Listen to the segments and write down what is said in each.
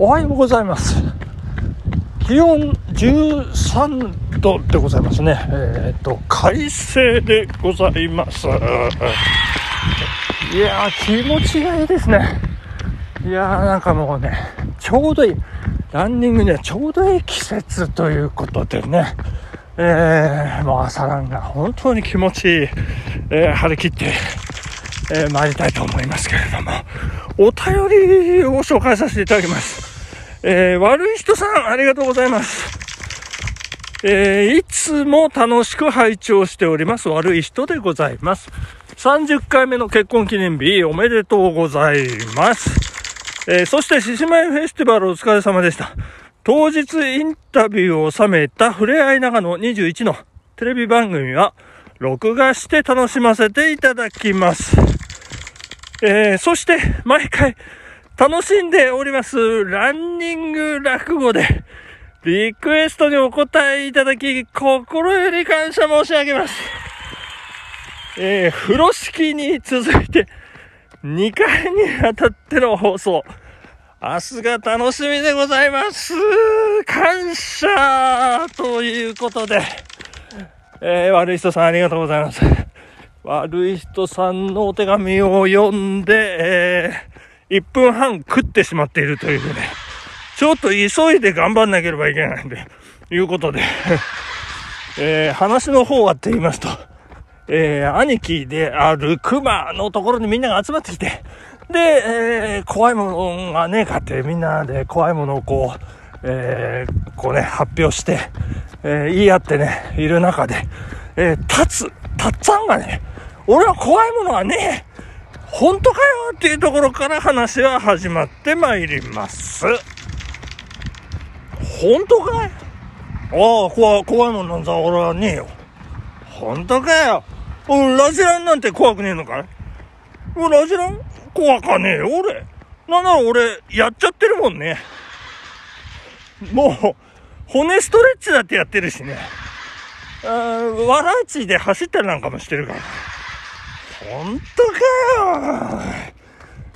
おはようございます。気温13度でございますね。えっ、と快晴でございます。いやー気持ちがいいですね。いやーなんかもうねちょうどいい。ランニングにはちょうどいい季節ということでね。えー、もう朝ランが本当に気持ちいい、えー、張り切ってえー、参りたいと思いますけれども、お便りを紹介させていただきます。えー、悪い人さん、ありがとうございます。えー、いつも楽しく拝聴しております。悪い人でございます。30回目の結婚記念日、おめでとうございます。えー、そして、獅子舞フェスティバルお疲れ様でした。当日インタビューを収めたふれあい長野21のテレビ番組は、録画して楽しませていただきます。えー、そして、毎回、楽しんでおります、ランニング落語で、リクエストにお答えいただき、心より感謝申し上げます。えー、風呂敷に続いて、2回にあたっての放送。明日が楽しみでございます。感謝ということで、えー、悪い人さんありがとうございます。悪い人さんのお手紙を読んで、えー、1分半食ってしまっているというね、ちょっと急いで頑張んなければいけないんで、いうことで。えー、話の方はって言いますと、えー、兄貴である熊のところにみんなが集まってきて、で、えー、怖いものがねえかってみんなで怖いものをこう、えー、こうね、発表して、えー、言い合ってね、いる中で、えー、たつ、たっつぁんがね、俺は怖いものはねえ本当かよっていうところから話は始まってまいります。本当かい？ああ、怖い怖いもんなんざ俺はねえよ。本当かよ？俺、ラジランなんて怖くねえのかい？ラジラン？怖かねえよ、俺。なんなら俺、やっちゃってるもんね。もう、骨ストレッチだってやってるしね。あ笑いちで走ったりなんかもしてるから。本当かよ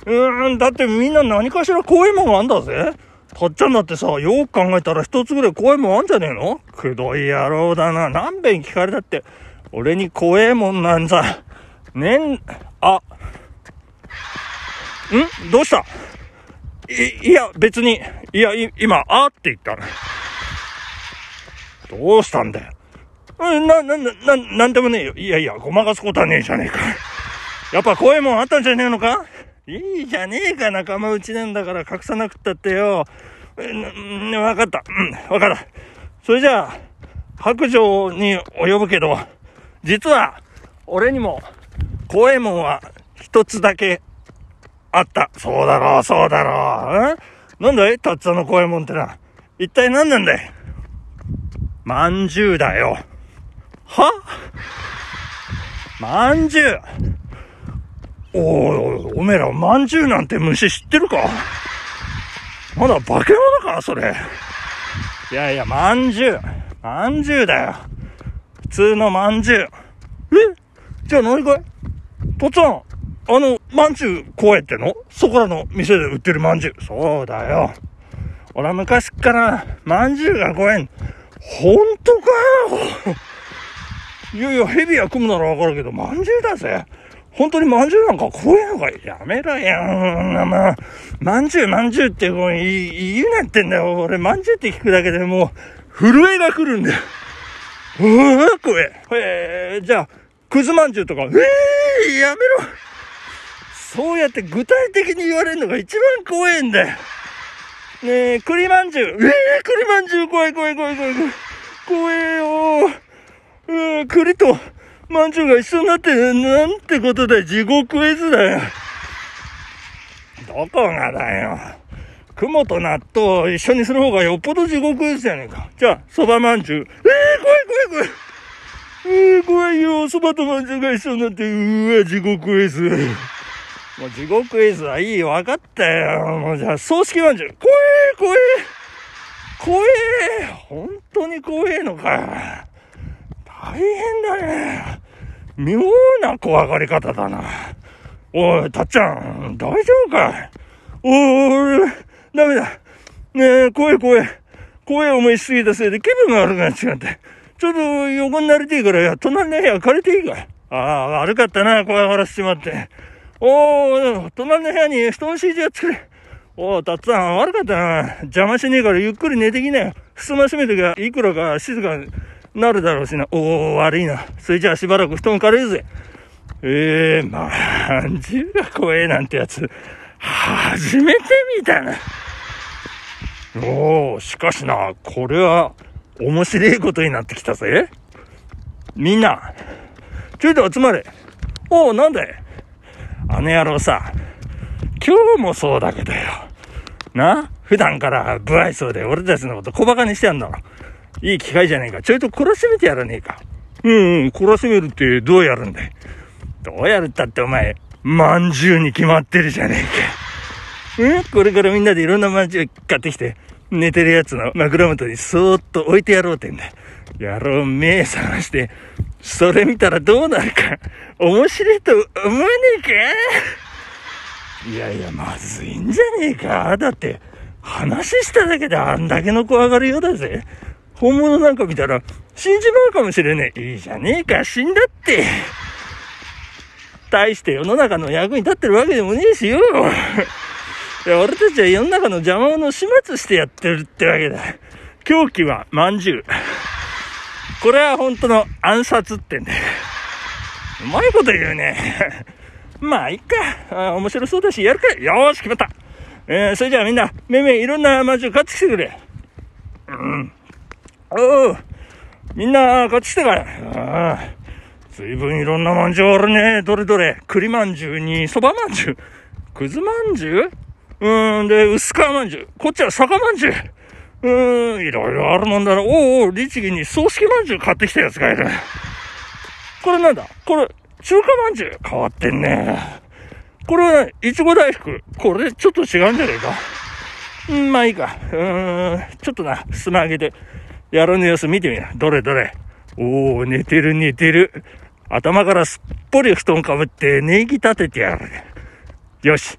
うーん、だってみんな何かしら怖いもんあんだぜ。たっちゃんだってさ、よく考えたら一つぐらい怖いもんあんじゃねえの？くどい野郎だな。何遍聞かれたって、俺に怖えもんなんざ。ねん、あ、ん？どうした？い、いや、別に、いや、い今、あって言ったどうしたんだよ。な、な、な、な、なんでもねえよ。いやいや、ごまかすことはねえじゃねえか。やっぱ怖いもんあったんじゃねえのか？いいじゃねえか、仲間内なんだから隠さなくったってよ。うん、わかった。うん、わかった。それじゃあ、白状に及ぶけど、実は、俺にも、怖いもんは一つだけあった。そうだろう、そうだろう。ん？なんだい？たっつぁんの怖いもんってな。一体何なんだい？まんじゅうだよ。は？まんじゅうおい、おめえら、まんじゅうなんて虫知ってるか？まだ化け物かそれ。いやいや、まんじゅう。まんじゅうだよ。普通のまんじゅう。え？じゃあ何かいとっつぁん、あの、まんじゅう怖いっての？そこらの店で売ってるまんじゅう。そうだよ。俺は昔から、まんじゅうが怖いん。ほんとかよ？いやいや、蛇は組むならわかるけど、まんじゅうだぜ。本当にまんじゅうなんか怖いのかやめろよ。まあ、まんじゅうまんじゅうってこう言うなってんだよ。俺、まんじゅうって聞くだけでもう、震えが来るんだよ。うわ怖え。えー、じゃあ、くずまんじゅうとか、えー、やめろ。そうやって具体的に言われるのが一番怖いんだよ。ねえ、栗まんじゅう。えー、栗まんじゅう怖い怖い怖い怖い怖い。怖えようん、栗と、まんじゅうが一緒になって、なんてことだよ。地獄絵図だよ。どこがだよ。雲と納豆を一緒にする方がよっぽど地獄絵図やねんか。じゃあ、蕎麦まんじゅう。えー、怖い怖い怖い。えー、怖いよ。蕎麦とまんじゅうが一緒になって、うわ、地獄絵図。もう地獄絵図はいい、わかったよ。もうじゃあ、葬式まんじゅう。怖え、怖え。怖え。本当に怖えのか。大変だね。妙な怖がり方だな。おい、たっちゃん、大丈夫かい？おい、ダメだ。ねえ、怖い怖い。怖い思いしすぎたせいで気分が悪くなっちまって。ちょっと横になりてえから、いや、隣の部屋借りていいかああ、悪かったな、怖がらせちまって。おー、隣の部屋に布団敷いてやってくれ。おー、たっつぁん、悪かったな。邪魔しねえからゆっくり寝てきなよ。襖閉めてがいくらか静かになるだろうしな。おー、悪いな。それじゃあしばらく布団借りるぜ。ええー、ま、んじゅうが怖えなんてやつ、初めて見たな。おー、しかしな、これは、面白いことになってきたぜ。みんな、ちょいと集まれ。おう、なんだいあの野郎さ、今日もそうだけどよ。な？普段から不愛想で俺たちのこと小馬鹿にしてやんだろ。いい機会じゃねえか。ちょいと懲らしめてやらねえか。うんうん、懲らしめるってどうやるんだい？どうやるったってお前、まんじゅうに決まってるじゃねえか。うん？これからみんなでいろんなまんじゅう買ってきて、寝てるやつの枕元にそーっと置いてやろうってんだ。やろう、目覚まして、それ見たらどうなるか、面白いと思わねえか？いやいや、まずいんじゃねえか。だって、話しただけであんだけの怖がるようだぜ。本物なんか見たら、死んじまうかもしれねえ。いいじゃねえか、死んだって。大して世の中の役に立ってるわけでもねえしよ。いや、俺たちは世の中の邪魔者を始末してやってるってわけだ。狂気はまんじゅう。これは本当の暗殺ってんだよ。うまいこと言うね。まあ、いっか。面白そうだし、やるか。よし、決まった。えー、それじゃあみんな、めめいろんなまんじゅう買ってきてくれ。うん。おう。みんな、買ってきてかい。ああ。随分いろんなまんじゅうあるね。どれどれ。栗まんじゅうに、そばまんじゅう。くずまんじゅう？うん、で、薄皮まんじゅう。こっちは酒まんじゅう。うーん、いろいろあるもんだな。おうおう、律儀に葬式まんじゅう買ってきたやつがいる。これなんだ？これ、中華まんじゅう？変わってんね。これは、いちご大福。これちょっと違うんじゃねえか。うん、まあいいか。うーん、ちょっとな、スマ上げて、野郎の様子見てみな。どれどれ。おお寝てる寝てる。頭からすっぽり布団かぶってネギ立ててやる。よし。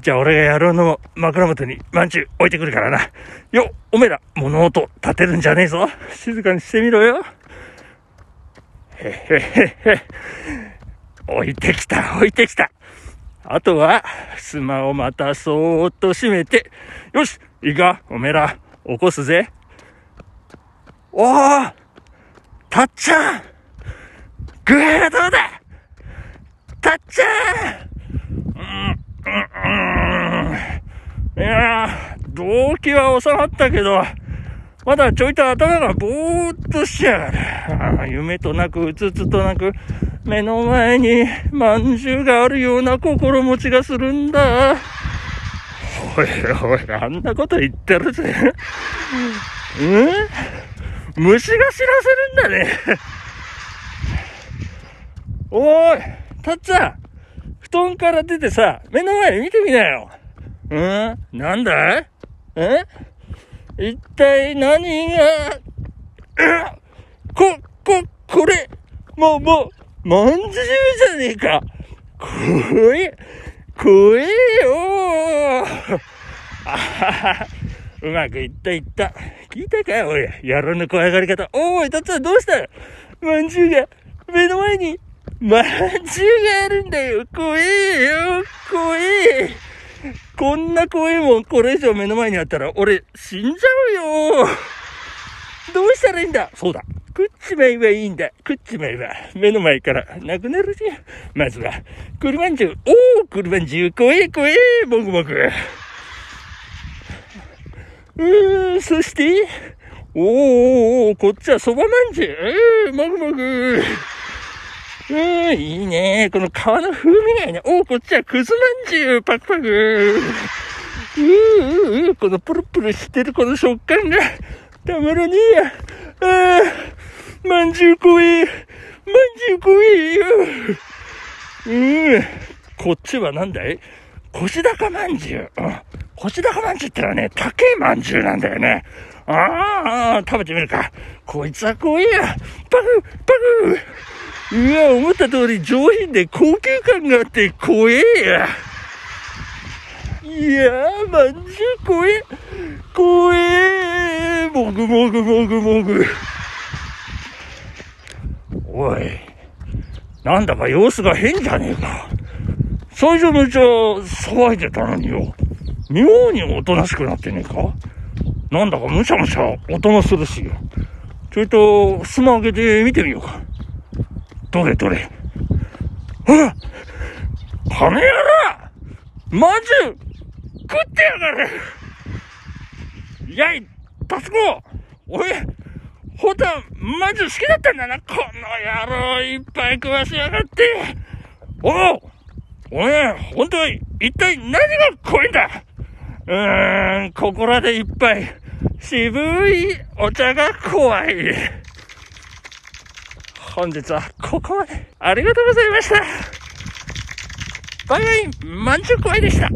じゃあ俺が野郎の枕元にまんじゅう置いてくるからな。よおめえら、物音立てるんじゃねえぞ。静かにしてみろよ。へへへへ。置いてきた、置いてきた。あとは、スマをまたそーっと閉めて、よしいいかおめえら、起こすぜ。おーたっちゃんグーどうだたっちゃんうんんいやー、動機は収まったけど、まだちょいと頭がぼーっとしやがる。夢となく、うつつとなく、目の前にまんじゅうがあるような心持ちがするんだ。おいおい、あんなこと言ってるぜ。うん？虫が知らせるんだね。おい、たっちゃん、布団から出てさ、目の前見てみなよ。うん？なんだい？え一体何が、こ、こ、これ、もう、もう、まんじゅうじゃねえか。怖え、怖えよーあはは。うまくいったいった。聞いたかおい、野郎の怖がり方。おい、たつぁんどうした？まんじゅうが目の前にまんじゅうがあるんだよ。怖えよ。怖え。こんな怖いもん、これ以上目の前にあったら、俺、死んじゃうよ。どうしたらいいんだ？そうだ。食っちまえばいいんだ。食っちまえば。目の前からなくなるじゃん。まずは、栗まんじゅう。おー、栗まんじゅう。怖え、怖え、もぐもぐ。うーん、そして、おーおーこっちはそばまんじゅう？えー、もぐもぐ。うーん、いいね。この皮の風味がいいね。おーこっちはくずまんじゅう、パクパク。うーうーこのプルプルしてるこの食感が、たまらねえや。あー、まんじゅう怖え。まんじゅう怖えよ。うーん、こっちはなんだい？腰高まんじゅう。うん。腰高まんじゅうってのはね、高えまんじゅうなんだよね。ああ、食べてみるか。こいつは怖えや。パク、パク。うわ、思った通り上品で高級感があって怖えや。いやー、まんじゅう怖え。怖え。もぐもぐもぐもぐ。おい。なんだか様子が変じゃねえか。最初めっちゃ騒いでたのによ。妙におとなしくなってねえか？なんだかむしゃむしゃ音もするし。ちょいと、スマホ上げて見てみようか。どれどれ。あこの野郎まんじ食ってやがるやい、タスコおい、ほんとはまんじ好きだったんだな。この野郎いっぱい食わしやがって。おうお前、本当は一体何が怖いんだ？うーん、ここらでいっぱい渋いお茶が怖い。本日はここまでありがとうございました。バイバイ、まんじゅう怖いでした。